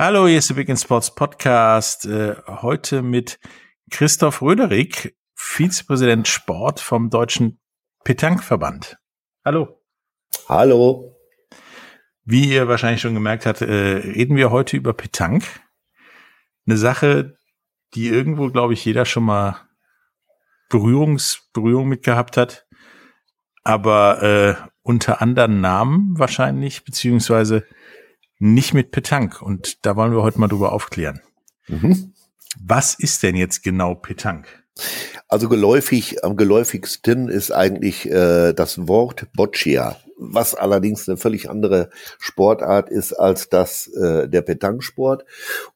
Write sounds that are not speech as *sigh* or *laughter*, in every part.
Hallo, hier ist der Big in Sports Podcast. Äh, heute mit Christoph Röderig, Vizepräsident Sport vom Deutschen Petankverband. Hallo. Hallo. Wie ihr wahrscheinlich schon gemerkt habt, äh, reden wir heute über Petank. Eine Sache, die irgendwo, glaube ich, jeder schon mal Berührungs, Berührung mit gehabt hat. Aber äh, unter anderen Namen wahrscheinlich, beziehungsweise nicht mit Petank. Und da wollen wir heute mal drüber aufklären. Mhm. Was ist denn jetzt genau Petank? Also geläufig, am geläufigsten ist eigentlich äh, das Wort Boccia, was allerdings eine völlig andere Sportart ist als das äh, der Petanksport.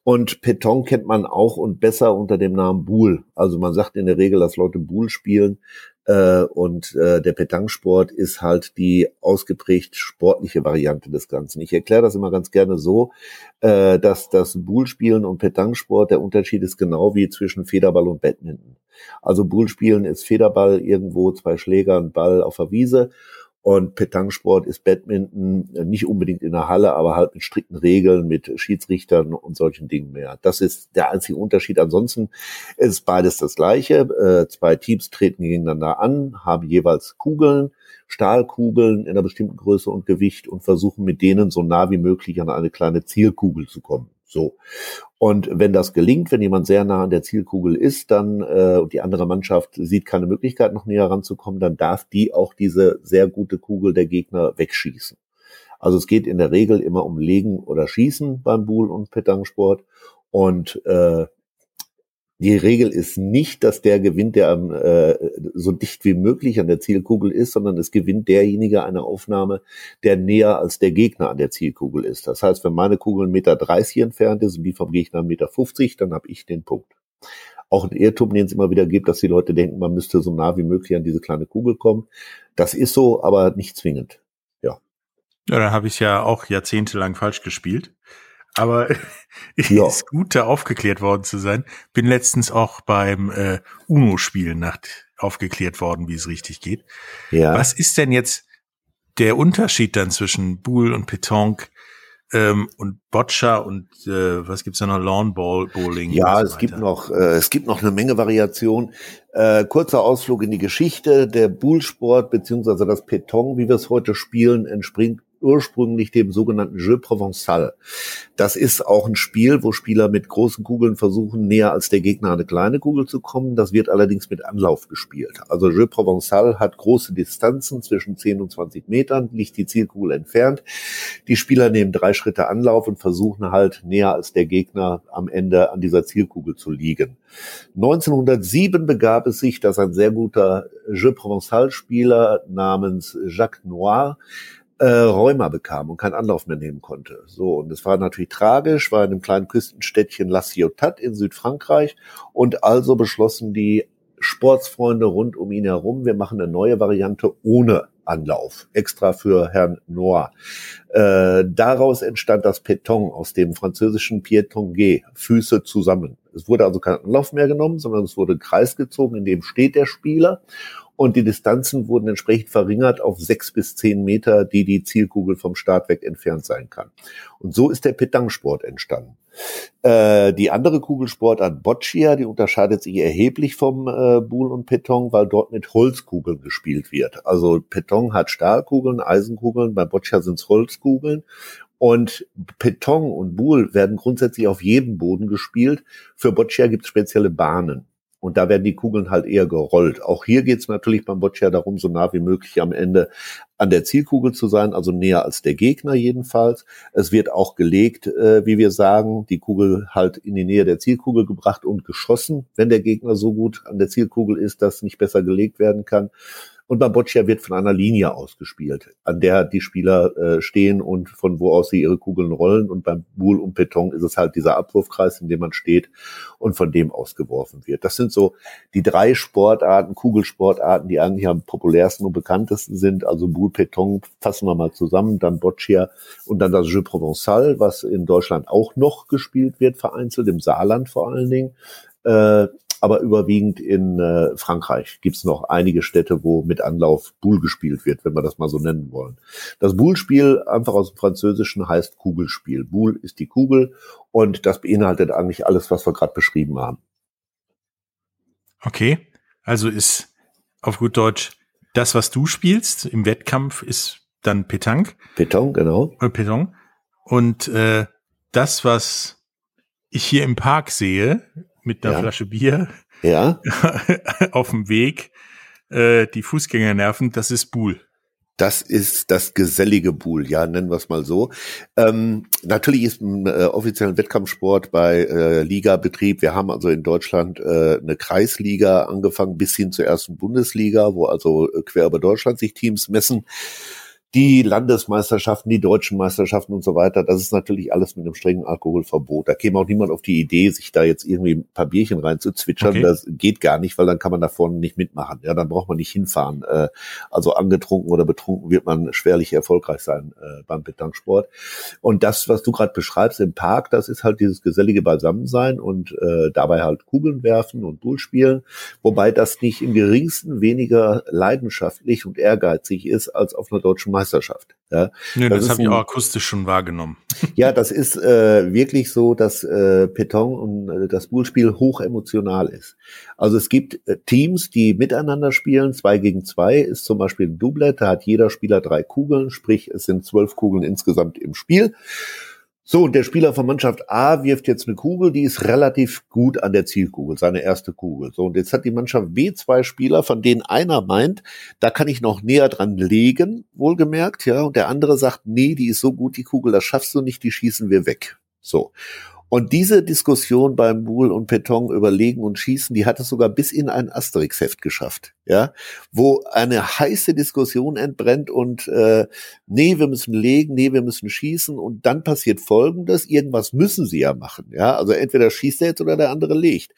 Und Peton kennt man auch und besser unter dem Namen Boule. Also man sagt in der Regel, dass Leute Boule spielen. Äh, und äh, der Petanksport ist halt die ausgeprägt sportliche Variante des Ganzen. Ich erkläre das immer ganz gerne so, äh, dass das Bullspielen und Petanksport der Unterschied ist genau wie zwischen Federball und Badminton. Also Bullspielen ist Federball irgendwo, zwei Schläger, und Ball auf der Wiese und Petanksport ist Badminton äh, nicht unbedingt in der Halle, aber halt mit strikten Regeln, mit Schiedsrichtern und solchen Dingen mehr. Das ist der einzige Unterschied. Ansonsten ist beides das Gleiche. Äh, zwei Teams treten gegeneinander an, haben jeweils Kugeln, Stahlkugeln in einer bestimmten Größe und Gewicht und versuchen mit denen so nah wie möglich an eine kleine Zielkugel zu kommen. So. Und wenn das gelingt, wenn jemand sehr nah an der Zielkugel ist, dann äh, und die andere Mannschaft sieht keine Möglichkeit, noch näher ranzukommen, dann darf die auch diese sehr gute Kugel der Gegner wegschießen. Also es geht in der Regel immer um Legen oder Schießen beim Buhl- und Petangsport. Und äh, die Regel ist nicht, dass der gewinnt, der äh, so dicht wie möglich an der Zielkugel ist, sondern es gewinnt derjenige eine Aufnahme, der näher als der Gegner an der Zielkugel ist. Das heißt, wenn meine Kugel 1,30 Meter entfernt ist und die vom Gegner 1,50 Meter, dann habe ich den Punkt. Auch ein Irrtum, den es immer wieder gibt, dass die Leute denken, man müsste so nah wie möglich an diese kleine Kugel kommen. Das ist so, aber nicht zwingend. Ja. Ja, dann habe ich ja auch jahrzehntelang falsch gespielt. Aber *laughs* ja. ist gut, da aufgeklärt worden zu sein. Bin letztens auch beim äh, UNO-Spielen nach aufgeklärt worden, wie es richtig geht. Ja. Was ist denn jetzt der Unterschied dann zwischen Boule und Petanque ähm, und Boccia und äh, was gibt's da noch Lawn Bowling? Ja, so es gibt noch äh, es gibt noch eine Menge Variation. Äh, kurzer Ausflug in die Geschichte: Der Boule-Sport beziehungsweise das Peton, wie wir es heute spielen, entspringt ursprünglich dem sogenannten Jeu Provençal. Das ist auch ein Spiel, wo Spieler mit großen Kugeln versuchen, näher als der Gegner eine kleine Kugel zu kommen. Das wird allerdings mit Anlauf gespielt. Also Jeu Provençal hat große Distanzen zwischen 10 und 20 Metern, liegt die Zielkugel entfernt. Die Spieler nehmen drei Schritte Anlauf und versuchen halt näher als der Gegner am Ende an dieser Zielkugel zu liegen. 1907 begab es sich, dass ein sehr guter Jeu Provençal-Spieler namens Jacques Noir äh, Rheuma bekam und keinen Anlauf mehr nehmen konnte. So, und es war natürlich tragisch, war in einem kleinen Küstenstädtchen La Ciotat in Südfrankreich und also beschlossen die Sportsfreunde rund um ihn herum, wir machen eine neue Variante ohne Anlauf, extra für Herrn Noir. Äh, daraus entstand das Peton aus dem französischen Piétonnier, Füße zusammen. Es wurde also kein Anlauf mehr genommen, sondern es wurde Kreis gezogen, in dem steht der Spieler und die Distanzen wurden entsprechend verringert auf sechs bis zehn Meter, die die Zielkugel vom Start weg entfernt sein kann. Und so ist der Petangsport entstanden. Äh, die andere Kugelsportart Boccia, die unterscheidet sich erheblich vom äh, und Peton, weil dort mit Holzkugeln gespielt wird. Also Peton hat Stahlkugeln, Eisenkugeln, bei Boccia sind es Holzkugeln und Peton und Boule werden grundsätzlich auf jedem Boden gespielt. Für Boccia gibt es spezielle Bahnen. Und da werden die Kugeln halt eher gerollt. Auch hier geht es natürlich beim Boccia darum, so nah wie möglich am Ende an der Zielkugel zu sein, also näher als der Gegner jedenfalls. Es wird auch gelegt, äh, wie wir sagen, die Kugel halt in die Nähe der Zielkugel gebracht und geschossen, wenn der Gegner so gut an der Zielkugel ist, dass nicht besser gelegt werden kann. Und beim Boccia wird von einer Linie ausgespielt, an der die Spieler äh, stehen und von wo aus sie ihre Kugeln rollen. Und beim Boule und Beton ist es halt dieser Abwurfkreis, in dem man steht und von dem ausgeworfen wird. Das sind so die drei Sportarten, Kugelsportarten, die eigentlich am populärsten und bekanntesten sind. Also Boule, Beton fassen wir mal zusammen, dann Boccia und dann das Jeu Provençal, was in Deutschland auch noch gespielt wird, vereinzelt, im Saarland vor allen Dingen. Äh, aber überwiegend in äh, Frankreich gibt's noch einige Städte, wo mit Anlauf Boule gespielt wird, wenn wir das mal so nennen wollen. Das Boule-Spiel, einfach aus dem Französischen, heißt Kugelspiel. Boule ist die Kugel und das beinhaltet eigentlich alles, was wir gerade beschrieben haben. Okay, also ist auf gut Deutsch das, was du spielst im Wettkampf, ist dann Petanque. Petanque, genau. Äh, Petanque. Und äh, das, was ich hier im Park sehe, mit einer ja. Flasche Bier ja. *laughs* auf dem Weg äh, die Fußgänger nerven, das ist Buhl. Das ist das gesellige Buhl, ja, nennen wir es mal so. Ähm, natürlich ist ein äh, offizieller Wettkampfsport bei äh, Ligabetrieb. Wir haben also in Deutschland äh, eine Kreisliga angefangen bis hin zur ersten Bundesliga, wo also äh, quer über Deutschland sich Teams messen die Landesmeisterschaften, die deutschen Meisterschaften und so weiter, das ist natürlich alles mit einem strengen Alkoholverbot. Da käme auch niemand auf die Idee, sich da jetzt irgendwie ein paar Bierchen reinzuzwitschern. Okay. Das geht gar nicht, weil dann kann man da vorne nicht mitmachen. Ja, dann braucht man nicht hinfahren. Äh, also angetrunken oder betrunken wird man schwerlich erfolgreich sein äh, beim Petanksport. Und das, was du gerade beschreibst im Park, das ist halt dieses gesellige Beisammensein und äh, dabei halt Kugeln werfen und Bull spielen, wobei das nicht im geringsten weniger leidenschaftlich und ehrgeizig ist als auf einer deutschen Meisterschaft. Meisterschaft. Ja, Nö, das, das habe ich auch akustisch schon wahrgenommen. *laughs* Ja, das ist äh, wirklich so, dass äh, Peton und äh, das Bullspiel hoch emotional ist. Also es gibt äh, Teams, die miteinander spielen. Zwei gegen zwei ist zum Beispiel ein Doublet. Da hat jeder Spieler drei Kugeln, sprich es sind zwölf Kugeln insgesamt im Spiel. So, und der Spieler von Mannschaft A wirft jetzt eine Kugel, die ist relativ gut an der Zielkugel, seine erste Kugel. So, und jetzt hat die Mannschaft B zwei Spieler, von denen einer meint, da kann ich noch näher dran legen, wohlgemerkt, ja, und der andere sagt, nee, die ist so gut, die Kugel, das schaffst du nicht, die schießen wir weg. So. Und diese Diskussion beim Buhl und Peton überlegen und schießen, die hat es sogar bis in ein Asterix-Heft geschafft, ja, wo eine heiße Diskussion entbrennt und äh, nee, wir müssen legen, nee, wir müssen schießen und dann passiert Folgendes: Irgendwas müssen sie ja machen, ja, also entweder schießt er jetzt oder der andere legt.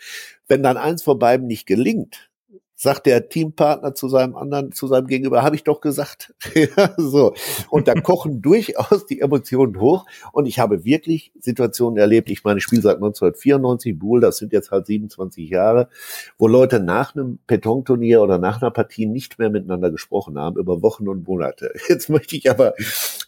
Wenn dann eins von beiden nicht gelingt, sagt der Teampartner zu seinem anderen, zu seinem Gegenüber, habe ich doch gesagt. *laughs* ja, so. Und da *laughs* kochen durchaus die Emotionen hoch. Und ich habe wirklich Situationen erlebt. Ich meine, ich spiele seit 1994 Buhl, das sind jetzt halt 27 Jahre, wo Leute nach einem Petonturnier oder nach einer Partie nicht mehr miteinander gesprochen haben, über Wochen und Monate. Jetzt möchte ich aber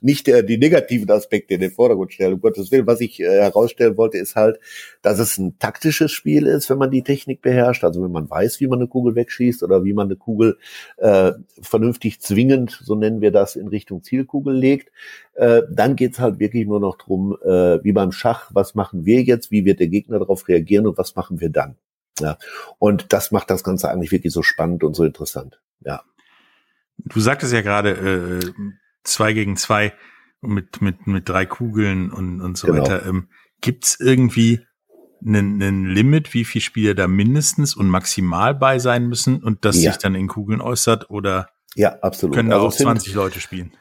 nicht äh, die negativen Aspekte in den Vordergrund stellen, um Gottes Willen. Was ich äh, herausstellen wollte, ist halt, dass es ein taktisches Spiel ist, wenn man die Technik beherrscht. Also wenn man weiß, wie man eine Kugel wegschießt schießt oder wie man eine Kugel äh, vernünftig zwingend, so nennen wir das, in Richtung Zielkugel legt. Äh, dann geht's halt wirklich nur noch drum, äh, wie beim Schach, was machen wir jetzt, wie wird der Gegner darauf reagieren und was machen wir dann. Ja. Und das macht das Ganze eigentlich wirklich so spannend und so interessant. Ja. Du sagtest ja gerade äh, zwei gegen zwei mit mit mit drei Kugeln und und so genau. weiter. Ähm, gibt's irgendwie einen, einen Limit, wie viele Spieler da mindestens und maximal bei sein müssen und das ja. sich dann in Kugeln äußert oder ja, absolut. können da also auch 20 Leute spielen?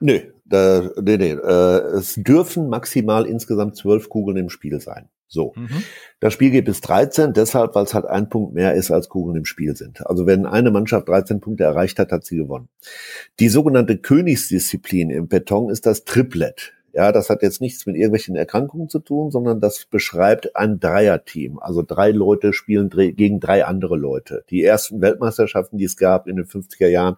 Nö, da, nee, nee. Äh, es dürfen maximal insgesamt zwölf Kugeln im Spiel sein. So. Mhm. Das Spiel geht bis 13, deshalb, weil es halt ein Punkt mehr ist, als Kugeln im Spiel sind. Also wenn eine Mannschaft 13 Punkte erreicht hat, hat sie gewonnen. Die sogenannte Königsdisziplin im Beton ist das Triplet. Ja, das hat jetzt nichts mit irgendwelchen Erkrankungen zu tun, sondern das beschreibt ein Dreierteam. Also drei Leute spielen gegen drei andere Leute. Die ersten Weltmeisterschaften, die es gab in den 50er Jahren,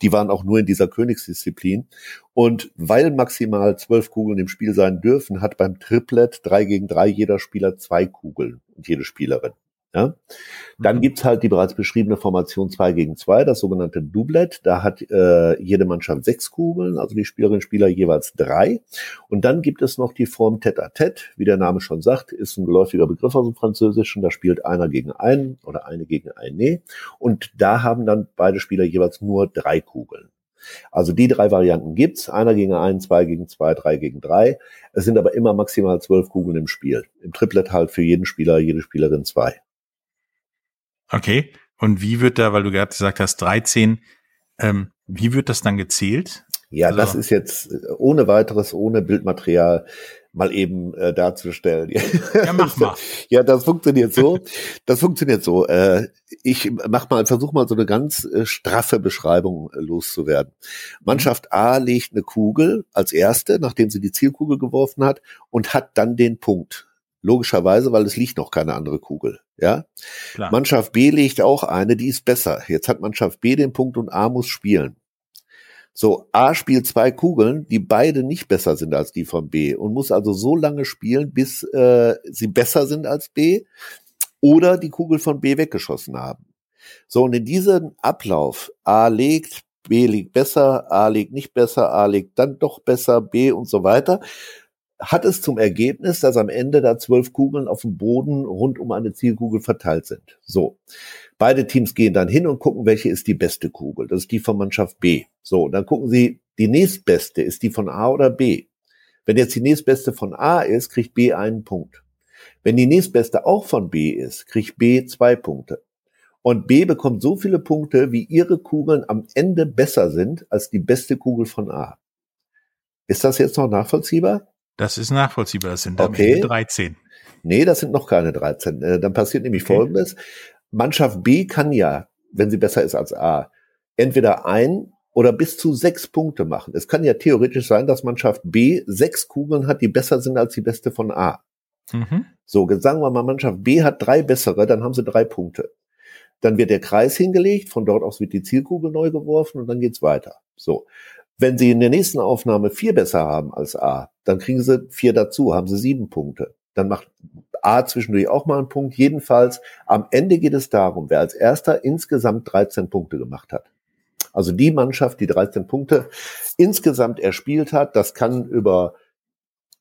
die waren auch nur in dieser Königsdisziplin. Und weil maximal zwölf Kugeln im Spiel sein dürfen, hat beim Triplet drei gegen drei jeder Spieler zwei Kugeln und jede Spielerin. Ja? Dann mhm. gibt's halt die bereits beschriebene Formation 2 gegen 2, das sogenannte Doublet. Da hat äh, jede Mannschaft sechs Kugeln, also die Spielerinnen und Spieler jeweils drei. Und dann gibt es noch die Form Tête-à-Tête, wie der Name schon sagt, ist ein geläufiger Begriff aus dem Französischen. Da spielt einer gegen einen oder eine gegen eine. Und da haben dann beide Spieler jeweils nur drei Kugeln. Also die drei Varianten gibt's. Einer gegen einen, zwei gegen zwei, drei gegen drei. Es sind aber immer maximal zwölf Kugeln im Spiel. Im Triplet halt für jeden Spieler, jede Spielerin zwei. Okay. Und wie wird da, weil du gerade gesagt hast, 13, ähm, wie wird das dann gezählt? Ja, also, das ist jetzt äh, ohne weiteres, ohne Bildmaterial mal eben äh, darzustellen. Ja, mach *laughs* mal. ja, das funktioniert so. Das funktioniert so. Äh, ich mach mal, versuch mal so eine ganz äh, straffe Beschreibung äh, loszuwerden. Mannschaft A legt eine Kugel als erste, nachdem sie die Zielkugel geworfen hat, und hat dann den Punkt. Logischerweise, weil es liegt noch keine andere Kugel. Ja. Klar. Mannschaft B legt auch eine, die ist besser. Jetzt hat Mannschaft B den Punkt und A muss spielen. So, A spielt zwei Kugeln, die beide nicht besser sind als die von B und muss also so lange spielen, bis äh, sie besser sind als B oder die Kugel von B weggeschossen haben. So, und in diesem Ablauf, A legt, B liegt besser, A liegt nicht besser, A liegt dann doch besser, B und so weiter, hat es zum Ergebnis, dass am Ende da zwölf Kugeln auf dem Boden rund um eine Zielkugel verteilt sind. So. Beide Teams gehen dann hin und gucken, welche ist die beste Kugel. Das ist die von Mannschaft B. So, dann gucken sie, die nächstbeste ist die von A oder B. Wenn jetzt die nächstbeste von A ist, kriegt B einen Punkt. Wenn die nächstbeste auch von B ist, kriegt B zwei Punkte. Und B bekommt so viele Punkte, wie ihre Kugeln am Ende besser sind als die beste Kugel von A. Ist das jetzt noch nachvollziehbar? Das ist nachvollziehbar. Das sind okay. 13. Nee, das sind noch keine 13. Äh, dann passiert nämlich okay. Folgendes. Mannschaft B kann ja, wenn sie besser ist als A, entweder ein oder bis zu sechs Punkte machen. Es kann ja theoretisch sein, dass Mannschaft B sechs Kugeln hat, die besser sind als die beste von A. Mhm. So, sagen wir mal, Mannschaft B hat drei bessere, dann haben sie drei Punkte. Dann wird der Kreis hingelegt, von dort aus wird die Zielkugel neu geworfen und dann geht's weiter. So. Wenn Sie in der nächsten Aufnahme vier besser haben als A, dann kriegen Sie vier dazu, haben Sie sieben Punkte. Dann macht A zwischendurch auch mal einen Punkt. Jedenfalls, am Ende geht es darum, wer als erster insgesamt 13 Punkte gemacht hat. Also die Mannschaft, die 13 Punkte insgesamt erspielt hat, das kann über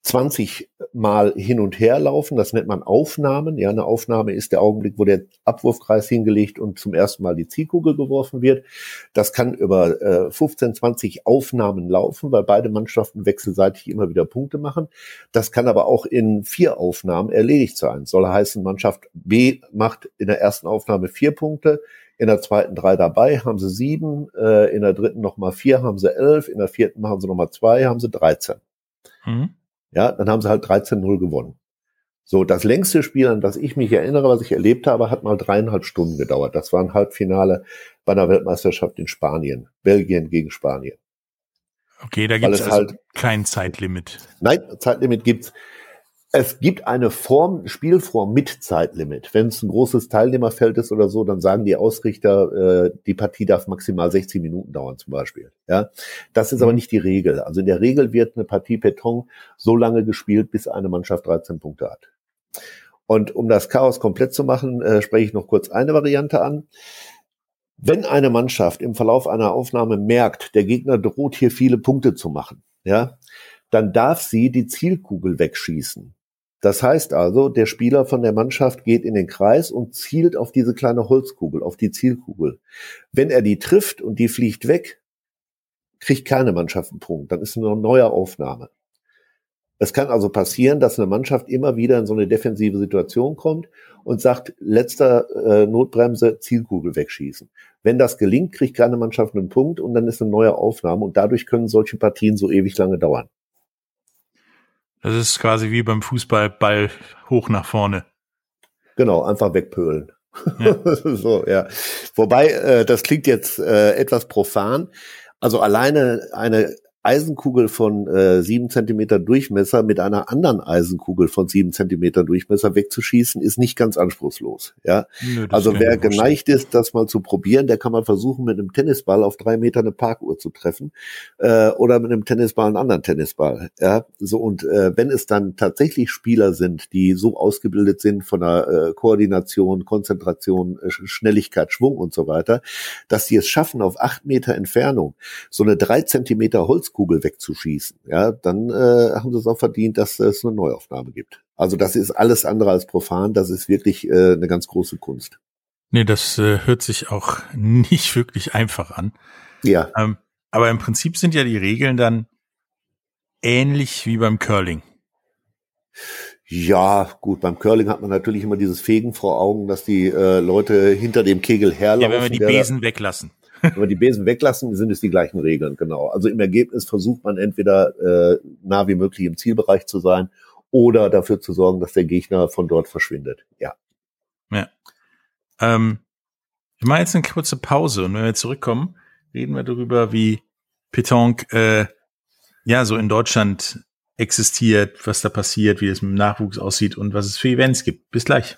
20 Mal hin und her laufen. Das nennt man Aufnahmen. Ja, eine Aufnahme ist der Augenblick, wo der Abwurfkreis hingelegt und zum ersten Mal die Zielkugel geworfen wird. Das kann über äh, 15, 20 Aufnahmen laufen, weil beide Mannschaften wechselseitig immer wieder Punkte machen. Das kann aber auch in vier Aufnahmen erledigt sein. Soll heißen, Mannschaft B macht in der ersten Aufnahme vier Punkte, in der zweiten drei dabei, haben sie sieben, äh, in der dritten nochmal vier, haben sie elf, in der vierten machen sie nochmal zwei, haben sie 13. Mhm. Ja, dann haben sie halt 13-0 gewonnen. So, das längste Spiel, an das ich mich erinnere, was ich erlebt habe, hat mal dreieinhalb Stunden gedauert. Das war ein Halbfinale bei einer Weltmeisterschaft in Spanien. Belgien gegen Spanien. Okay, da gibt es also halt, kein Zeitlimit. Nein, Zeitlimit gibt's. Es gibt eine Form, Spielform mit Zeitlimit. Wenn es ein großes Teilnehmerfeld ist oder so, dann sagen die Ausrichter, äh, die Partie darf maximal 60 Minuten dauern zum Beispiel. Ja, das ist aber mhm. nicht die Regel. Also in der Regel wird eine Partie Peton so lange gespielt, bis eine Mannschaft 13 Punkte hat. Und um das Chaos komplett zu machen, äh, spreche ich noch kurz eine Variante an. Wenn eine Mannschaft im Verlauf einer Aufnahme merkt, der Gegner droht hier viele Punkte zu machen, ja, dann darf sie die Zielkugel wegschießen. Das heißt also, der Spieler von der Mannschaft geht in den Kreis und zielt auf diese kleine Holzkugel, auf die Zielkugel. Wenn er die trifft und die fliegt weg, kriegt keine Mannschaft einen Punkt. Dann ist eine neue Aufnahme. Es kann also passieren, dass eine Mannschaft immer wieder in so eine defensive Situation kommt und sagt, letzter äh, Notbremse, Zielkugel wegschießen. Wenn das gelingt, kriegt keine Mannschaft einen Punkt und dann ist eine neue Aufnahme und dadurch können solche Partien so ewig lange dauern. Das ist quasi wie beim Fußball, Ball hoch nach vorne. Genau, einfach wegpölen. Ja. *laughs* so, ja. Wobei, äh, das klingt jetzt äh, etwas profan. Also alleine eine Eisenkugel von äh, sieben Zentimeter Durchmesser mit einer anderen Eisenkugel von sieben Zentimeter Durchmesser wegzuschießen, ist nicht ganz anspruchslos. Ja, Nö, also wer geneigt ist, das mal zu probieren, der kann mal versuchen, mit einem Tennisball auf drei Meter eine Parkuhr zu treffen äh, oder mit einem Tennisball einen anderen Tennisball. Ja, so und äh, wenn es dann tatsächlich Spieler sind, die so ausgebildet sind von der äh, Koordination, Konzentration, äh, Schnelligkeit, Schwung und so weiter, dass sie es schaffen, auf acht Meter Entfernung so eine drei Zentimeter Holz Kugel wegzuschießen, ja, dann äh, haben sie es auch verdient, dass es eine Neuaufnahme gibt. Also das ist alles andere als profan, das ist wirklich äh, eine ganz große Kunst. Nee, das äh, hört sich auch *laughs* nicht wirklich einfach an. Ja. Ähm, aber im Prinzip sind ja die Regeln dann ähnlich wie beim Curling. Ja, gut, beim Curling hat man natürlich immer dieses Fegen vor Augen, dass die äh, Leute hinter dem Kegel herlaufen. Ja, wenn wir die Besen weglassen. Wenn wir die Besen weglassen, sind es die gleichen Regeln, genau. Also im Ergebnis versucht man entweder äh, nah wie möglich im Zielbereich zu sein oder dafür zu sorgen, dass der Gegner von dort verschwindet. Ja. Ja. Ähm, ich mache jetzt eine kurze Pause und wenn wir zurückkommen, reden wir darüber, wie Petanque äh, ja so in Deutschland existiert, was da passiert, wie es mit dem Nachwuchs aussieht und was es für Events gibt. Bis gleich.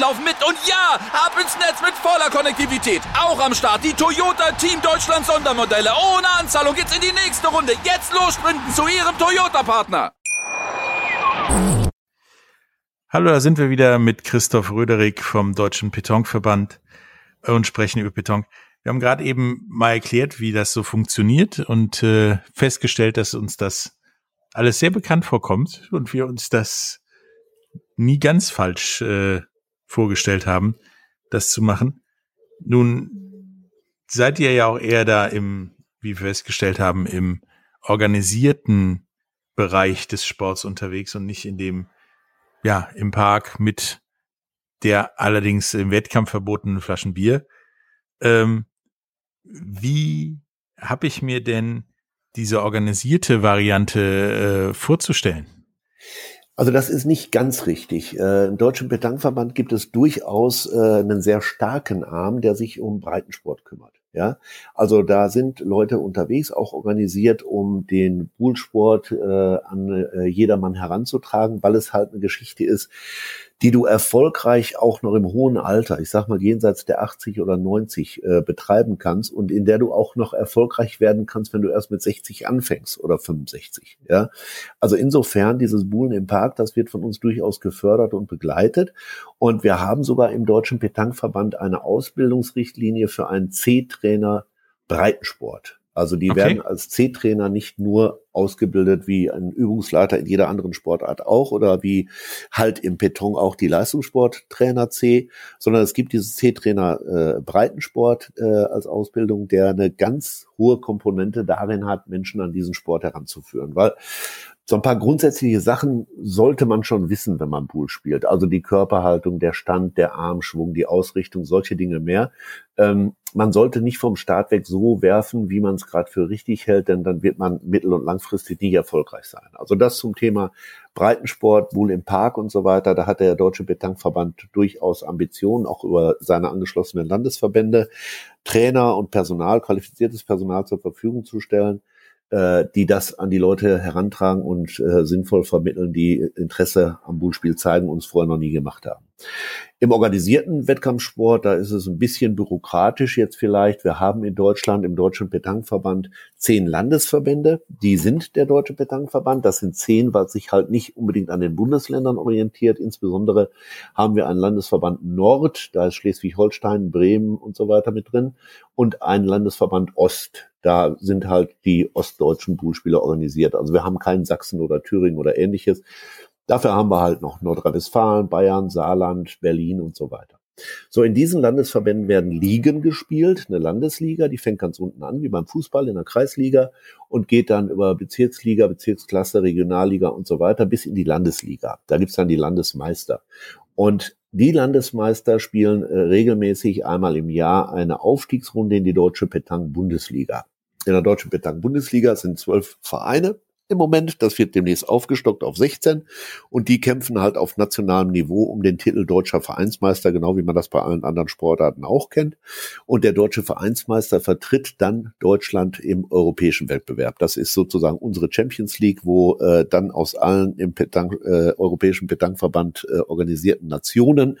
laufen mit und ja, ab ins Netz mit voller Konnektivität. Auch am Start die Toyota Team Deutschland Sondermodelle. Ohne Anzahlung geht's in die nächste Runde. Jetzt los sprinten zu Ihrem Toyota-Partner. Hallo, da sind wir wieder mit Christoph Röderig vom Deutschen Petonverband und sprechen über Beton. Wir haben gerade eben mal erklärt, wie das so funktioniert und äh, festgestellt, dass uns das alles sehr bekannt vorkommt und wir uns das nie ganz falsch äh, vorgestellt haben, das zu machen. Nun seid ihr ja auch eher da im, wie wir festgestellt haben, im organisierten Bereich des Sports unterwegs und nicht in dem, ja, im Park mit der allerdings im Wettkampf verbotenen Flaschen Bier. Ähm, wie habe ich mir denn diese organisierte Variante äh, vorzustellen? Also das ist nicht ganz richtig. Äh, Im Deutschen Bedankverband gibt es durchaus äh, einen sehr starken Arm, der sich um Breitensport kümmert. Ja, also da sind Leute unterwegs, auch organisiert, um den Poolsport äh, an äh, jedermann heranzutragen, weil es halt eine Geschichte ist, die du erfolgreich auch noch im hohen Alter, ich sag mal jenseits der 80 oder 90 äh, betreiben kannst und in der du auch noch erfolgreich werden kannst, wenn du erst mit 60 anfängst oder 65. Ja, also insofern dieses Buhlen im Park, das wird von uns durchaus gefördert und begleitet und wir haben sogar im Deutschen Petankverband eine Ausbildungsrichtlinie für einen C-Trainer Breitensport. Also die okay. werden als C-Trainer nicht nur ausgebildet wie ein Übungsleiter in jeder anderen Sportart auch oder wie halt im Beton auch die Leistungssporttrainer C, sondern es gibt dieses C-Trainer äh, Breitensport äh, als Ausbildung, der eine ganz hohe Komponente darin hat, Menschen an diesen Sport heranzuführen. Weil so ein paar grundsätzliche Sachen sollte man schon wissen, wenn man Pool spielt. Also die Körperhaltung, der Stand, der Armschwung, die Ausrichtung, solche Dinge mehr. Ähm, man sollte nicht vom Start weg so werfen, wie man es gerade für richtig hält, denn dann wird man mittel- und langfristig nicht erfolgreich sein. Also das zum Thema Breitensport, Wohl im Park und so weiter. Da hat der Deutsche Betankverband durchaus Ambitionen, auch über seine angeschlossenen Landesverbände, Trainer und Personal, qualifiziertes Personal zur Verfügung zu stellen äh, die das an die Leute herantragen und äh, sinnvoll vermitteln, die Interesse am Bullspiel zeigen und es vorher noch nie gemacht haben. Im organisierten Wettkampfsport, da ist es ein bisschen bürokratisch jetzt vielleicht. Wir haben in Deutschland im Deutschen Petankverband zehn Landesverbände. Die sind der Deutsche Petankverband. Das sind zehn, was sich halt nicht unbedingt an den Bundesländern orientiert. Insbesondere haben wir einen Landesverband Nord, da ist Schleswig-Holstein, Bremen und so weiter mit drin und einen Landesverband Ost. Da sind halt die ostdeutschen Poolspieler organisiert. Also wir haben keinen Sachsen oder Thüringen oder ähnliches. Dafür haben wir halt noch Nordrhein-Westfalen, Bayern, Saarland, Berlin und so weiter. So, in diesen Landesverbänden werden Ligen gespielt. Eine Landesliga, die fängt ganz unten an, wie beim Fußball in der Kreisliga und geht dann über Bezirksliga, Bezirksklasse, Regionalliga und so weiter bis in die Landesliga. Da gibt's dann die Landesmeister. Und die Landesmeister spielen äh, regelmäßig einmal im Jahr eine Aufstiegsrunde in die Deutsche Petang Bundesliga. In der Deutschen Petang Bundesliga sind zwölf Vereine im Moment. Das wird demnächst aufgestockt auf 16. Und die kämpfen halt auf nationalem Niveau um den Titel deutscher Vereinsmeister, genau wie man das bei allen anderen Sportarten auch kennt. Und der deutsche Vereinsmeister vertritt dann Deutschland im europäischen Wettbewerb. Das ist sozusagen unsere Champions League, wo äh, dann aus allen im Petang, äh, europäischen Petangverband äh, organisierten Nationen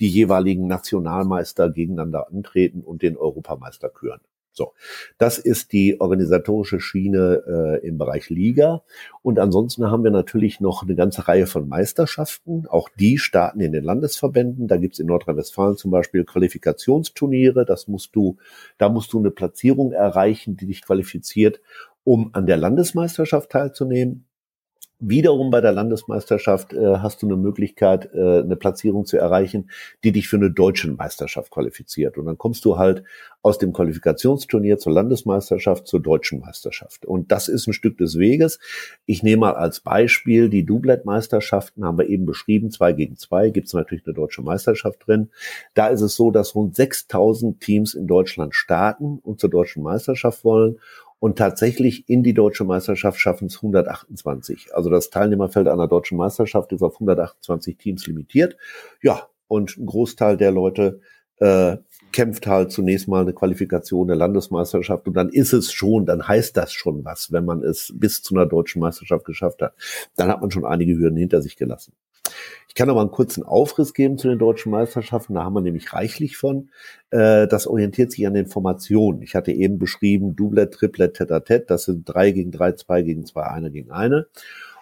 die jeweiligen Nationalmeister gegeneinander antreten und den Europameister küren. So, das ist die organisatorische Schiene äh, im Bereich Liga. Und ansonsten haben wir natürlich noch eine ganze Reihe von Meisterschaften. Auch die starten in den Landesverbänden. Da gibt's in Nordrhein-Westfalen zum Beispiel Qualifikationsturniere. Das musst du, da musst du eine Platzierung erreichen, die dich qualifiziert, um an der Landesmeisterschaft teilzunehmen. Wiederum bei der Landesmeisterschaft äh, hast du eine Möglichkeit, äh, eine Platzierung zu erreichen, die dich für eine deutsche Meisterschaft qualifiziert. Und dann kommst du halt aus dem Qualifikationsturnier zur Landesmeisterschaft zur deutschen Meisterschaft. Und das ist ein Stück des Weges. Ich nehme mal als Beispiel die Doublet-Meisterschaften, haben wir eben beschrieben, zwei gegen zwei, gibt es natürlich eine deutsche Meisterschaft drin. Da ist es so, dass rund 6000 Teams in Deutschland starten und zur deutschen Meisterschaft wollen. Und tatsächlich in die deutsche Meisterschaft schaffen es 128. Also das Teilnehmerfeld einer deutschen Meisterschaft ist auf 128 Teams limitiert. Ja, und ein Großteil der Leute äh, kämpft halt zunächst mal eine Qualifikation der Landesmeisterschaft und dann ist es schon, dann heißt das schon was, wenn man es bis zu einer deutschen Meisterschaft geschafft hat. Dann hat man schon einige Hürden hinter sich gelassen. Ich kann aber einen kurzen Aufriss geben zu den deutschen Meisterschaften. Da haben wir nämlich reichlich von. Äh, das orientiert sich an den Formationen. Ich hatte eben beschrieben, Doublet, Triplet, Tete-a-Tete. Das sind drei gegen drei, zwei gegen zwei, eine gegen eine.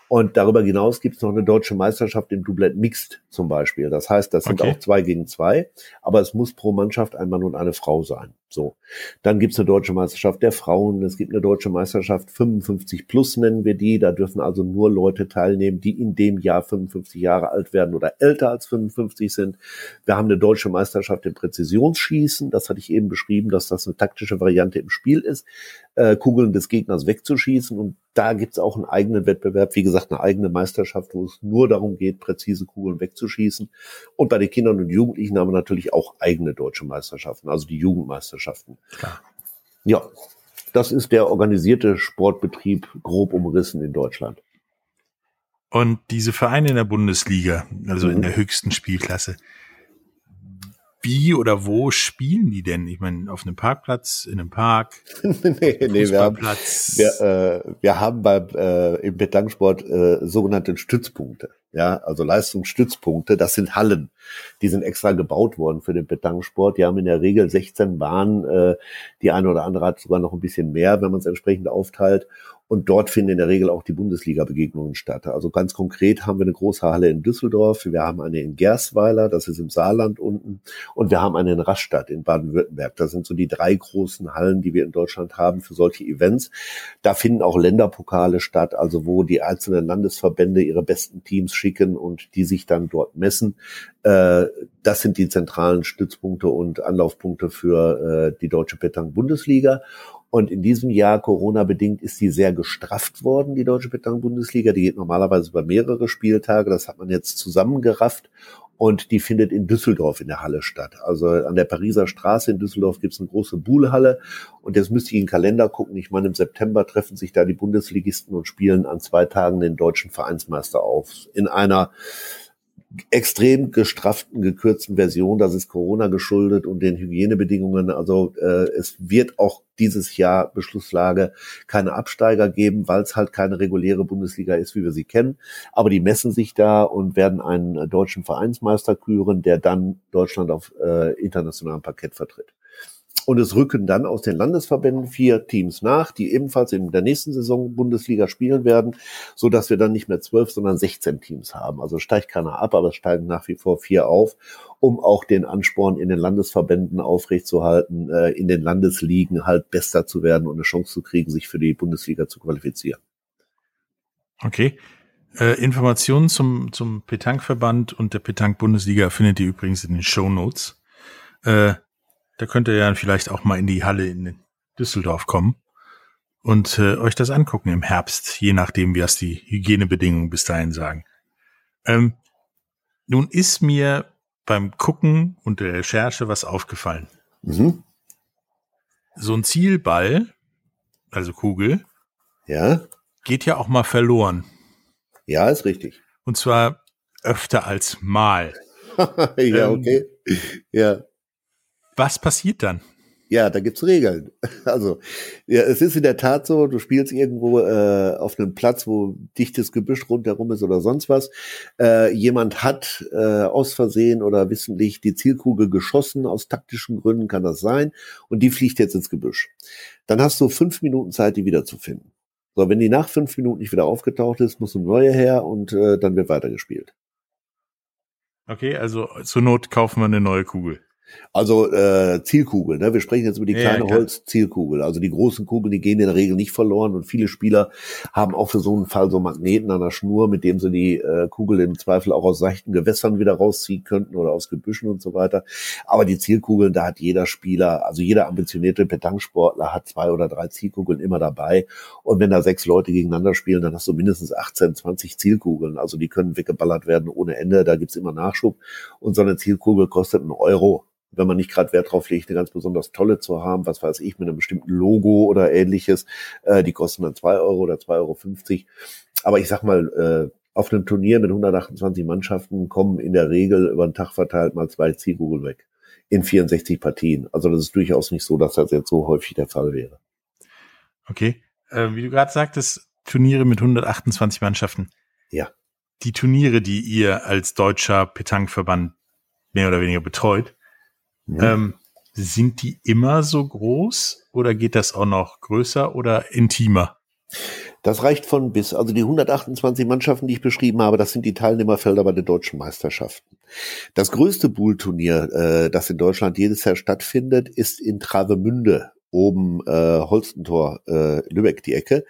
Und darüber hinaus gibt es noch eine deutsche Meisterschaft im Doublett Mixed zum Beispiel. Das heißt, das sind okay. auch zwei gegen zwei, aber es muss pro Mannschaft ein Mann und eine Frau sein. So. Dann gibt's eine deutsche Meisterschaft der Frauen, es gibt eine deutsche Meisterschaft 55 plus nennen wir die. Da dürfen also nur Leute teilnehmen, die in dem Jahr 55 Jahre alt werden oder älter als 55 sind. Wir haben eine deutsche Meisterschaft im Präzisionsschießen. Das hatte ich eben beschrieben, dass das eine taktische Variante im Spiel ist, äh, Kugeln des Gegners wegzuschießen. Und da gibt's auch einen eigenen Wettbewerb, wie gesagt, eine eigene Meisterschaft, wo es nur darum geht, präzise Kugeln wegzuschießen. Und bei den Kindern und Jugendlichen haben wir natürlich auch eigene deutsche Meisterschaften, also die Jugendmeisterschaften. Meisterschaften. Klar. Ja, das ist der organisierte Sportbetrieb grob umrissen in Deutschland. Und diese Vereine in der Bundesliga, also mhm. in der höchsten Spielklasse, wie oder wo spielen die denn? Ich meine, auf einem Parkplatz, in einem Park, *laughs* nee, nee, wir haben, wir, äh, wir haben beim, äh, im Betangsport äh, sogenannte Stützpunkte. Ja, also Leistungsstützpunkte, das sind Hallen. Die sind extra gebaut worden für den Petangsport. Die haben in der Regel 16 Bahnen. Äh, die eine oder andere hat sogar noch ein bisschen mehr, wenn man es entsprechend aufteilt. Und dort finden in der Regel auch die Bundesliga-Begegnungen statt. Also ganz konkret haben wir eine große Halle in Düsseldorf, wir haben eine in Gersweiler, das ist im Saarland unten, und wir haben eine in Rastatt in Baden-Württemberg. Das sind so die drei großen Hallen, die wir in Deutschland haben für solche Events. Da finden auch Länderpokale statt, also wo die einzelnen Landesverbände ihre besten Teams schicken und die sich dann dort messen. Äh, das sind die zentralen Stützpunkte und Anlaufpunkte für äh, die Deutsche Petang Bundesliga. Und in diesem Jahr, Corona-bedingt, ist die sehr gestrafft worden, die Deutsche Petang-Bundesliga. Die geht normalerweise über mehrere Spieltage. Das hat man jetzt zusammengerafft. Und die findet in Düsseldorf in der Halle statt. Also an der Pariser Straße in Düsseldorf gibt es eine große Buhlhalle. Und jetzt müsste ich in den Kalender gucken. Ich meine, im September treffen sich da die Bundesligisten und spielen an zwei Tagen den deutschen Vereinsmeister auf. In einer extrem gestrafften, gekürzten Version. Das ist Corona geschuldet und den Hygienebedingungen. Also äh, es wird auch dieses Jahr Beschlusslage keine Absteiger geben, weil es halt keine reguläre Bundesliga ist, wie wir sie kennen. Aber die messen sich da und werden einen deutschen Vereinsmeister küren, der dann Deutschland auf äh, internationalem Parkett vertritt. Und es rücken dann aus den Landesverbänden vier Teams nach, die ebenfalls in der nächsten Saison Bundesliga spielen werden, so dass wir dann nicht mehr zwölf, sondern 16 Teams haben. Also steigt keiner ab, aber es steigen nach wie vor vier auf, um auch den Ansporn in den Landesverbänden aufrechtzuerhalten, äh, in den Landesligen halt bester zu werden und eine Chance zu kriegen, sich für die Bundesliga zu qualifizieren. Okay. Äh, Informationen zum, zum Petanque-Verband und der Petanque-Bundesliga findet ihr übrigens in den Show Notes. Äh, da könnt ihr ja vielleicht auch mal in die Halle in Düsseldorf kommen und äh, euch das angucken im Herbst, je nachdem, wie es die Hygienebedingungen bis dahin sagen. Ähm, nun ist mir beim Gucken und der Recherche was aufgefallen. Mhm. So ein Zielball, also Kugel, ja, geht ja auch mal verloren. Ja, ist richtig. Und zwar öfter als mal. *laughs* ja, ähm, okay. Ja. Was passiert dann? Ja, da gibt's Regeln. *laughs* Also, ja, es ist in der Tat so, du spielst irgendwo äh, auf einem Platz, wo dichtes Gebüsch rundherum ist oder sonst was. Äh, jemand hat äh, aus Versehen oder wissentlich die Zielkugel geschossen, aus taktischen Gründen kann das sein, und die fliegt jetzt ins Gebüsch. Dann hast du fünf Minuten Zeit, die wiederzufinden. So, wenn die nach fünf Minuten nicht wieder aufgetaucht ist, muss eine neue her und äh, dann wird weitergespielt. Okay, also zur Not kaufen wir eine neue Kugel. Also äh, Zielkugel, ne? wir sprechen jetzt über die kleine ja, Holzzielkugel. Also die großen Kugeln, die gehen in der Regel nicht verloren und viele Spieler haben auch für so einen Fall so Magneten an der Schnur, mit dem sie die äh, Kugel im Zweifel auch aus seichten Gewässern wieder rausziehen könnten oder aus Gebüschen und so weiter. Aber die Zielkugeln, da hat jeder Spieler, also jeder ambitionierte Petangsportler hat zwei oder drei Zielkugeln immer dabei. Und wenn da sechs Leute gegeneinander spielen, dann hast du mindestens 18, 20 Zielkugeln. Also die können weggeballert werden ohne Ende. Da gibt's immer Nachschub. Und so eine Zielkugel kostet einen Euro wenn man nicht gerade Wert drauf legt, eine ganz besonders tolle zu haben, was weiß ich, mit einem bestimmten Logo oder ähnliches, äh, die kosten dann zwei Euro oder zwei Euro. fünfzig. Aber ich sag mal, äh, auf einem Turnier mit 128 Mannschaften kommen in der Regel über den Tag verteilt mal zwei Zielkugeln weg. In 64 Partien. Also das ist durchaus nicht so, dass das jetzt so häufig der Fall wäre. Okay. Äh, wie du gerade sagtest, Turniere mit 128 Mannschaften. Ja. Die Turniere, die ihr als deutscher Petang-Verband mehr oder weniger betreut, ja. Ähm, sind die immer so groß oder geht das auch noch größer oder intimer? Das reicht von bis. Also die 128 Mannschaften, die ich beschrieben habe, das sind die Teilnehmerfelder bei den deutschen Meisterschaften. Das größte Bullturnier, äh, das in Deutschland jedes Jahr stattfindet, ist in Travemünde oben äh, Holstentor, äh, Lübeck die Ecke,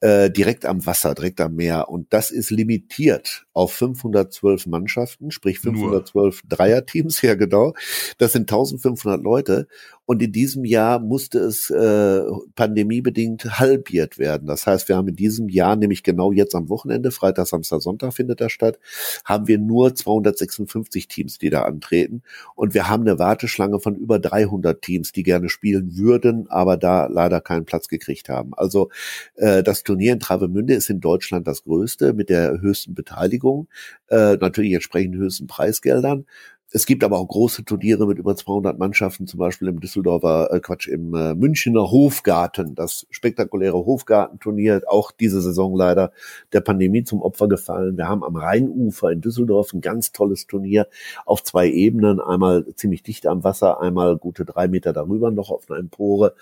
äh, direkt am Wasser, direkt am Meer. Und das ist limitiert auf 512 Mannschaften, sprich 512 Nur. Dreierteams, *laughs* ja genau. Das sind 1500 Leute. Und in diesem Jahr musste es äh, pandemiebedingt halbiert werden. Das heißt, wir haben in diesem Jahr, nämlich genau jetzt am Wochenende, Freitag, Samstag, Sonntag findet das statt, haben wir nur 256 Teams, die da antreten. Und wir haben eine Warteschlange von über 300 Teams, die gerne spielen würden, aber da leider keinen Platz gekriegt haben. Also äh, das Turnier in Travemünde ist in Deutschland das größte mit der höchsten Beteiligung, äh, natürlich entsprechend höchsten Preisgeldern. Es gibt aber auch große Turniere mit über 200 Mannschaften, zum Beispiel im Düsseldorfer, äh Quatsch, im äh, Münchner Hofgarten, das spektakuläre Hofgartenturnier, auch diese Saison leider der Pandemie zum Opfer gefallen. Wir haben am Rheinufer in Düsseldorf ein ganz tolles Turnier auf zwei Ebenen, einmal ziemlich dicht am Wasser, einmal gute drei Meter darüber noch auf einer Empore.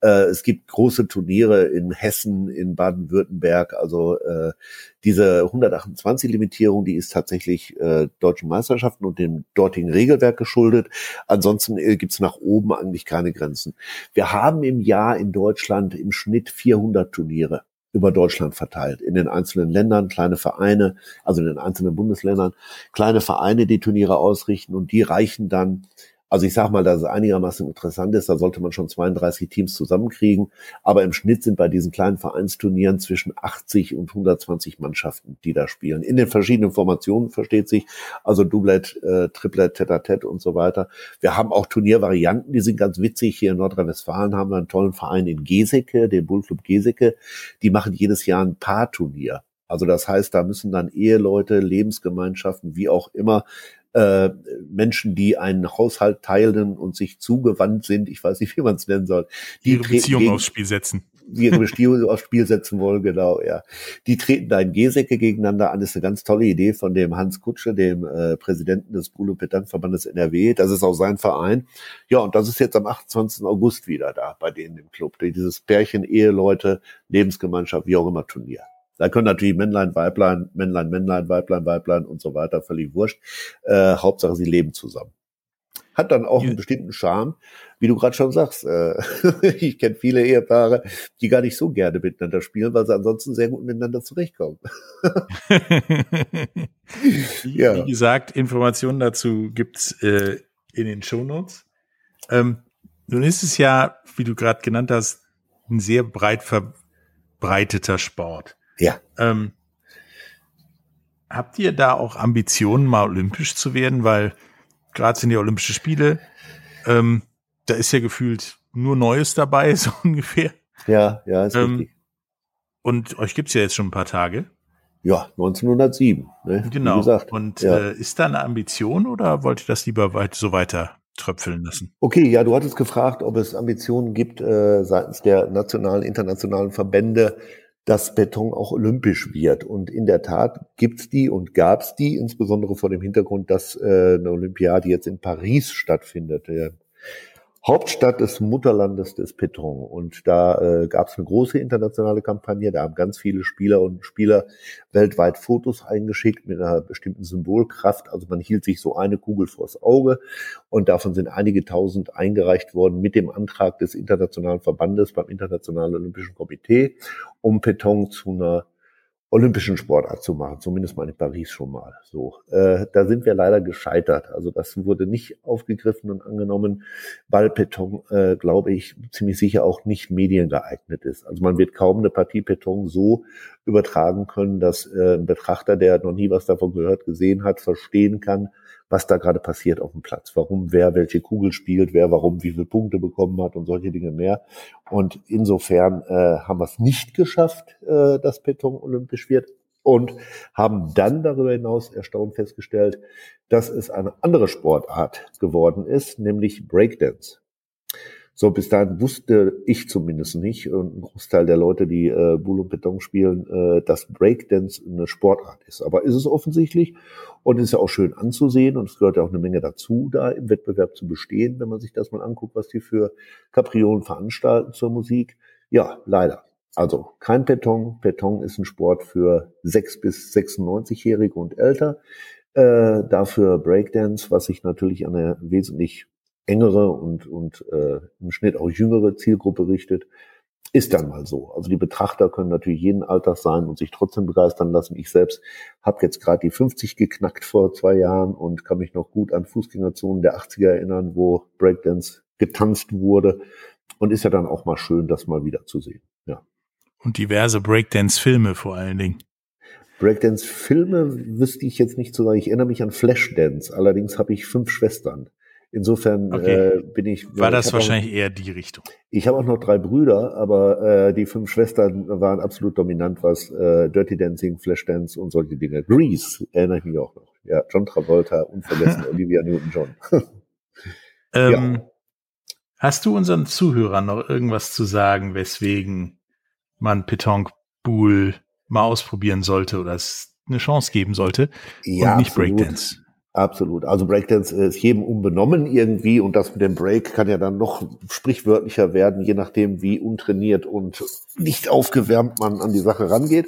Äh, es gibt große Turniere in Hessen, in Baden-Württemberg. Also äh, diese 128-Limitierung, die ist tatsächlich äh, deutschen Meisterschaften und dem dortigen Regelwerk geschuldet. Ansonsten äh, gibt's nach oben eigentlich keine Grenzen. Wir haben im Jahr in Deutschland im Schnitt 400 Turniere über Deutschland verteilt, in den einzelnen Ländern, kleine Vereine, also in den einzelnen Bundesländern, kleine Vereine, die Turniere ausrichten und die reichen dann also ich sage mal, dass es einigermaßen interessant ist, da sollte man schon 32 Teams zusammenkriegen. Aber im Schnitt sind bei diesen kleinen Vereinsturnieren zwischen 80 und 120 Mannschaften, die da spielen. In den verschiedenen Formationen versteht sich, also Doublet, äh, Triplet, Tete-a-Tete und so weiter. Wir haben auch Turniervarianten, die sind ganz witzig. Hier in Nordrhein-Westfalen haben wir einen tollen Verein in Geseke, den Bullclub Geseke. Die machen jedes Jahr ein Paarturnier. Also das heißt, da müssen dann Eheleute, Lebensgemeinschaften, wie auch immer, äh, Menschen, die einen Haushalt teilen und sich zugewandt sind, ich weiß nicht, wie man es nennen soll, die ihre Beziehung gegen, aufs Spiel setzen. Die ihre Beziehung *laughs* aufs Spiel setzen wollen, genau, ja. Die treten da in G-Säcke gegeneinander an. Das ist eine ganz tolle Idee von dem Hans Kutsche, dem äh, Präsidenten des Bruno Petanque-Verbandes NRW. Das ist auch sein Verein. Ja, und das ist jetzt am 28. August wieder da bei denen im Club. Dieses Pärchen, Eheleute, Lebensgemeinschaft, wie auch immer Turnier. Da können natürlich Männlein, Weiblein, Männlein, Männlein, Weiblein, Weiblein und so weiter, völlig wurscht. Äh, Hauptsache, sie leben zusammen. hat dann auch einen bestimmten Charme, wie du gerade schon sagst. Äh, *laughs* ich kenne viele Ehepaare, die gar nicht so gerne miteinander spielen, weil sie ansonsten sehr gut miteinander zurechtkommen. *laughs* ja. Wie gesagt, Informationen dazu gibt's äh, in den Shownotes. Ähm, nun ist es ja, wie du gerade genannt hast, ein sehr breit verbreiteter Sport. Ja. Ähm, habt ihr da auch Ambitionen, mal olympisch zu werden? Weil gerade sind die Olympische Spiele, ähm, da ist ja gefühlt nur Neues dabei, *laughs* so ungefähr. Ja, ja, ist ähm, richtig. Und euch gibt's ja jetzt schon ein paar Tage. Ja, 1907. Ne? Genau. Und ja. äh, ist da eine Ambition oder wollt ihr das lieber weit, so weiter tröpfeln lassen? Okay, ja, du hattest gefragt, ob es Ambitionen gibt äh, seitens der nationalen, internationalen Verbände, dass Beton auch olympisch wird. Und in der Tat gibt's die und gab's die, insbesondere vor dem Hintergrund, dass äh, eine Olympiade jetzt in Paris stattfindet. Der Hauptstadt des Mutterlandes des Petron. Und da äh, gab es eine große internationale Kampagne. Da haben ganz viele Spieler und Spieler weltweit Fotos eingeschickt mit einer bestimmten Symbolkraft. Also man hielt sich so eine Kugel vors Auge und davon sind einige tausend eingereicht worden mit dem Antrag des Internationalen Verbandes beim Internationalen Olympischen Komitee, um Peton zu einer olympischen Sportart zu machen, zumindest mal in Paris schon mal. So, äh, da sind wir leider gescheitert. Also das wurde nicht aufgegriffen und angenommen, weil Beton, äh, glaube ich, ziemlich sicher auch nicht mediengeeignet ist. Also man wird kaum eine Partie Beton so übertragen können, dass äh, ein Betrachter, der noch nie was davon gehört, gesehen hat, verstehen kann, was da gerade passiert auf dem Platz, warum wer welche Kugel spielt, wer warum wie viele Punkte bekommen hat und solche Dinge mehr. Und insofern äh, haben wir es nicht geschafft, äh, dass Beton olympisch wird und haben dann darüber hinaus erstaunt festgestellt, dass es eine andere Sportart geworden ist, nämlich Breakdance. So, bis dahin wusste ich zumindest nicht und ein Großteil der Leute, die äh, Bull und Beton spielen, äh, dass Breakdance eine Sportart ist. Aber ist es offensichtlich und ist ja auch schön anzusehen und es gehört ja auch eine Menge dazu, da im Wettbewerb zu bestehen, wenn man sich das mal anguckt, was die für Kapriolen veranstalten zur Musik. Ja, leider. Also kein Beton. Beton ist ein Sport für 6 bis 96-Jährige und älter. Äh, dafür Breakdance, was sich natürlich an eine wesentlich engere und, und äh, im Schnitt auch jüngere Zielgruppe richtet, ist dann mal so. Also die Betrachter können natürlich jeden Alters sein und sich trotzdem begeistern lassen. Ich selbst habe jetzt gerade die 50 geknackt vor zwei Jahren und kann mich noch gut an Fußgängerzonen der 80er erinnern, wo Breakdance getanzt wurde. Und ist ja dann auch mal schön, das mal wieder zu sehen. Ja. Und diverse Breakdance-Filme vor allen Dingen. Breakdance-Filme wüsste ich jetzt nicht so sagen. Ich erinnere mich an Flashdance. Allerdings habe ich fünf Schwestern. Insofern okay. äh, bin ich. War das wahrscheinlich auch, eher die Richtung? Ich habe auch noch drei Brüder, aber äh, die fünf Schwestern waren absolut dominant, was äh, Dirty Dancing, Flashdance und solche Dinge. Grease erinnere ich mich auch noch. Ja, John Travolta, unvergessen *laughs* Olivia Newton-John. *laughs* ähm, ja. Hast du unseren Zuhörern noch irgendwas zu sagen, weswegen man Petonk Bool mal ausprobieren sollte oder es eine Chance geben sollte ja, und nicht absolut. Breakdance? Absolut. Also Breakdance ist jedem unbenommen irgendwie und das mit dem Break kann ja dann noch sprichwörtlicher werden, je nachdem, wie untrainiert und nicht aufgewärmt man an die Sache rangeht.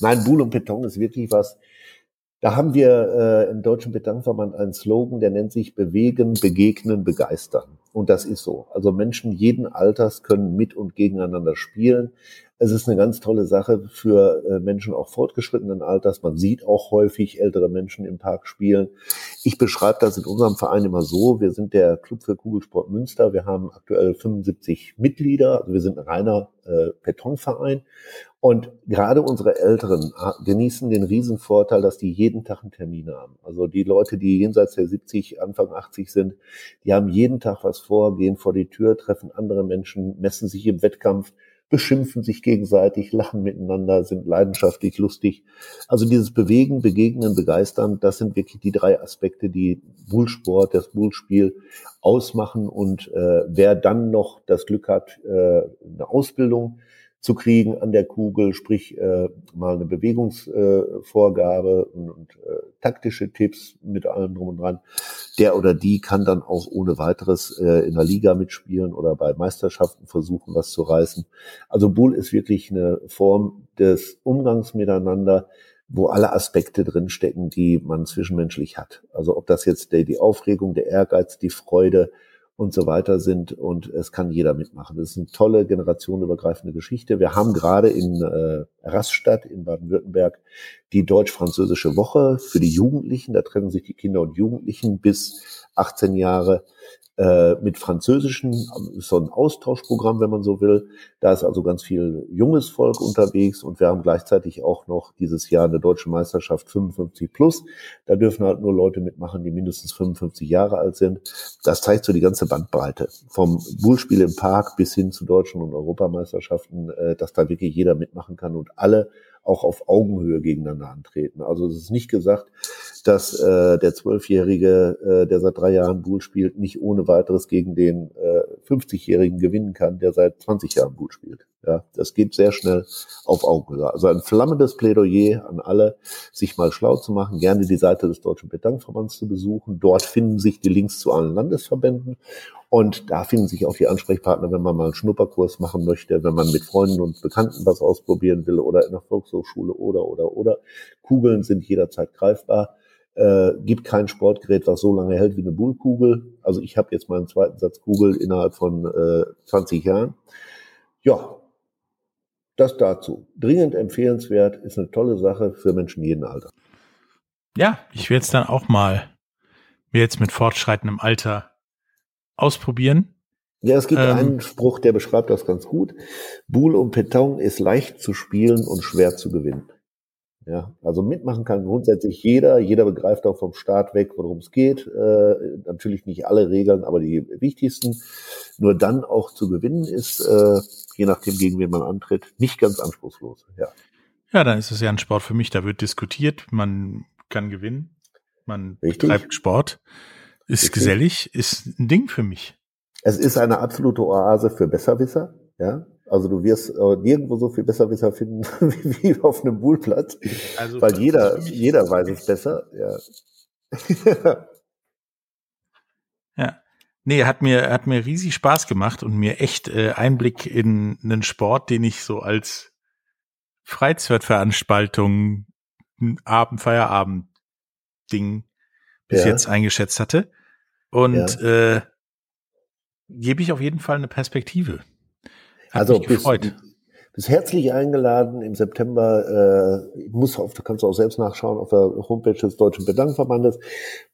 Nein, Boule und Beton ist wirklich was. Da haben wir äh, im Deutschen Betonverband einen Slogan, der nennt sich Bewegen, Begegnen, Begeistern. Und das ist so. Also Menschen jeden Alters können mit und gegeneinander spielen. Es ist eine ganz tolle Sache für äh, Menschen auch fortgeschrittenen Alters. Man sieht auch häufig ältere Menschen im Park spielen. Ich beschreibe das in unserem Verein immer so. Wir sind der Club für Kugelsport Münster. Wir haben aktuell 75 Mitglieder. Also wir sind ein reiner äh, Betonverein. Und gerade unsere Älteren genießen den Riesenvorteil, dass die jeden Tag einen Termin haben. Also die Leute, die jenseits der 70, Anfang 80 sind, die haben jeden Tag was vor, gehen vor die Tür, treffen andere Menschen, messen sich im Wettkampf beschimpfen sich gegenseitig, lachen miteinander, sind leidenschaftlich lustig. Also dieses Bewegen, Begegnen, Begeistern, das sind wirklich die drei Aspekte, die Bullsport, das Bullspiel ausmachen. Und äh, wer dann noch das Glück hat, äh, eine Ausbildung zu kriegen an der Kugel, sprich äh, mal eine Bewegungsvorgabe äh, und, und äh, taktische Tipps mit allem drum und dran. Der oder die kann dann auch ohne weiteres äh, in der Liga mitspielen oder bei Meisterschaften versuchen, was zu reißen. Also Bull ist wirklich eine Form des Umgangs miteinander, wo alle Aspekte drinstecken, die man zwischenmenschlich hat. Also ob das jetzt die, die Aufregung, der Ehrgeiz, die Freude und so weiter sind und es kann jeder mitmachen. Das ist eine tolle generationenübergreifende Geschichte. Wir haben gerade in äh, Rastatt in Baden-Württemberg die deutsch-französische Woche für die Jugendlichen. Da treffen sich die Kinder und Jugendlichen bis 18 Jahre äh, mit französischen, so ein Austauschprogramm, wenn man so will. Da ist also ganz viel junges Volk unterwegs und wir haben gleichzeitig auch noch dieses Jahr eine deutsche Meisterschaft 55 plus. Da dürfen halt nur Leute mitmachen, die mindestens 55 Jahre alt sind. Das zeigt so die ganze Bandbreite vom Bullspiel im Park bis hin zu deutschen und Europameisterschaften, äh, dass da wirklich jeder mitmachen kann und alle auch auf Augenhöhe gegeneinander antreten. Also es ist nicht gesagt, dass äh, der Zwölfjährige, äh, der seit drei Jahren Bull spielt, nicht ohne weiteres gegen den äh, 50-Jährigen gewinnen kann, der seit 20 Jahren Bull spielt. Ja, das geht sehr schnell auf Augenhöhe. Also ein flammendes Plädoyer an alle, sich mal schlau zu machen, gerne die Seite des Deutschen Bedankverbands zu besuchen. Dort finden sich die Links zu allen Landesverbänden und da finden sich auch die Ansprechpartner, wenn man mal einen Schnupperkurs machen möchte, wenn man mit Freunden und Bekannten was ausprobieren will oder in der Volkshochschule oder, oder, oder. Kugeln sind jederzeit greifbar. Äh, gibt kein Sportgerät, was so lange hält wie eine Bullkugel. Also ich habe jetzt meinen zweiten Satz Kugel innerhalb von äh, 20 Jahren. Ja, das dazu. Dringend empfehlenswert, ist eine tolle Sache für Menschen jeden Alter. Ja, ich werde es dann auch mal mir jetzt mit fortschreitendem Alter ausprobieren. Ja, es gibt ähm, einen Spruch, der beschreibt das ganz gut. Boule und Peton ist leicht zu spielen und schwer zu gewinnen. Ja, also mitmachen kann grundsätzlich jeder. Jeder begreift auch vom Start weg, worum es geht. Äh, natürlich nicht alle Regeln, aber die wichtigsten. Nur dann auch zu gewinnen ist, äh, je nachdem, gegen wen man antritt, nicht ganz anspruchslos. Ja. Ja, dann ist es ja ein Sport für mich. Da wird diskutiert, man kann gewinnen, man Richtig. betreibt Sport. Ist Richtig? gesellig, ist ein Ding für mich. Es ist eine absolute Oase für Besserwisser, ja. Also du wirst äh, nirgendwo so viel Besserwisser finden *laughs* wie, wie auf einem Bullplatz, also, weil jeder, jeder weiß es besser, ja. *laughs* ja. Nee, hat mir, hat mir riesig Spaß gemacht und mir echt äh, Einblick in einen Sport, den ich so als Freizeitveranstaltung, Abend, Feierabend Ding bis ja. jetzt eingeschätzt hatte. Und ja. äh, gebe ich auf jeden Fall eine Perspektive. Hat also. Bist, bist herzlich eingeladen im September. Äh, muss auf, du kannst auch selbst nachschauen auf der Homepage des Deutschen Bedankverbandes.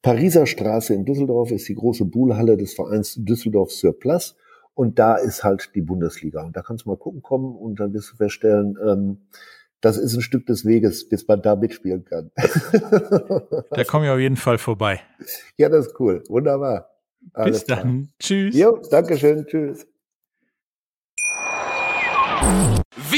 Pariser Straße in Düsseldorf ist die große Buhlhalle des Vereins Düsseldorf Surplus. Und da ist halt die Bundesliga. Und da kannst du mal gucken kommen und dann wirst du feststellen, ähm, das ist ein Stück des Weges, bis man da mitspielen kann. *laughs* *laughs* da komme ich auf jeden Fall vorbei. Ja, das ist cool. Wunderbar. Alles bis dann. Klar. Tschüss. Jo, Dankeschön. Tschüss.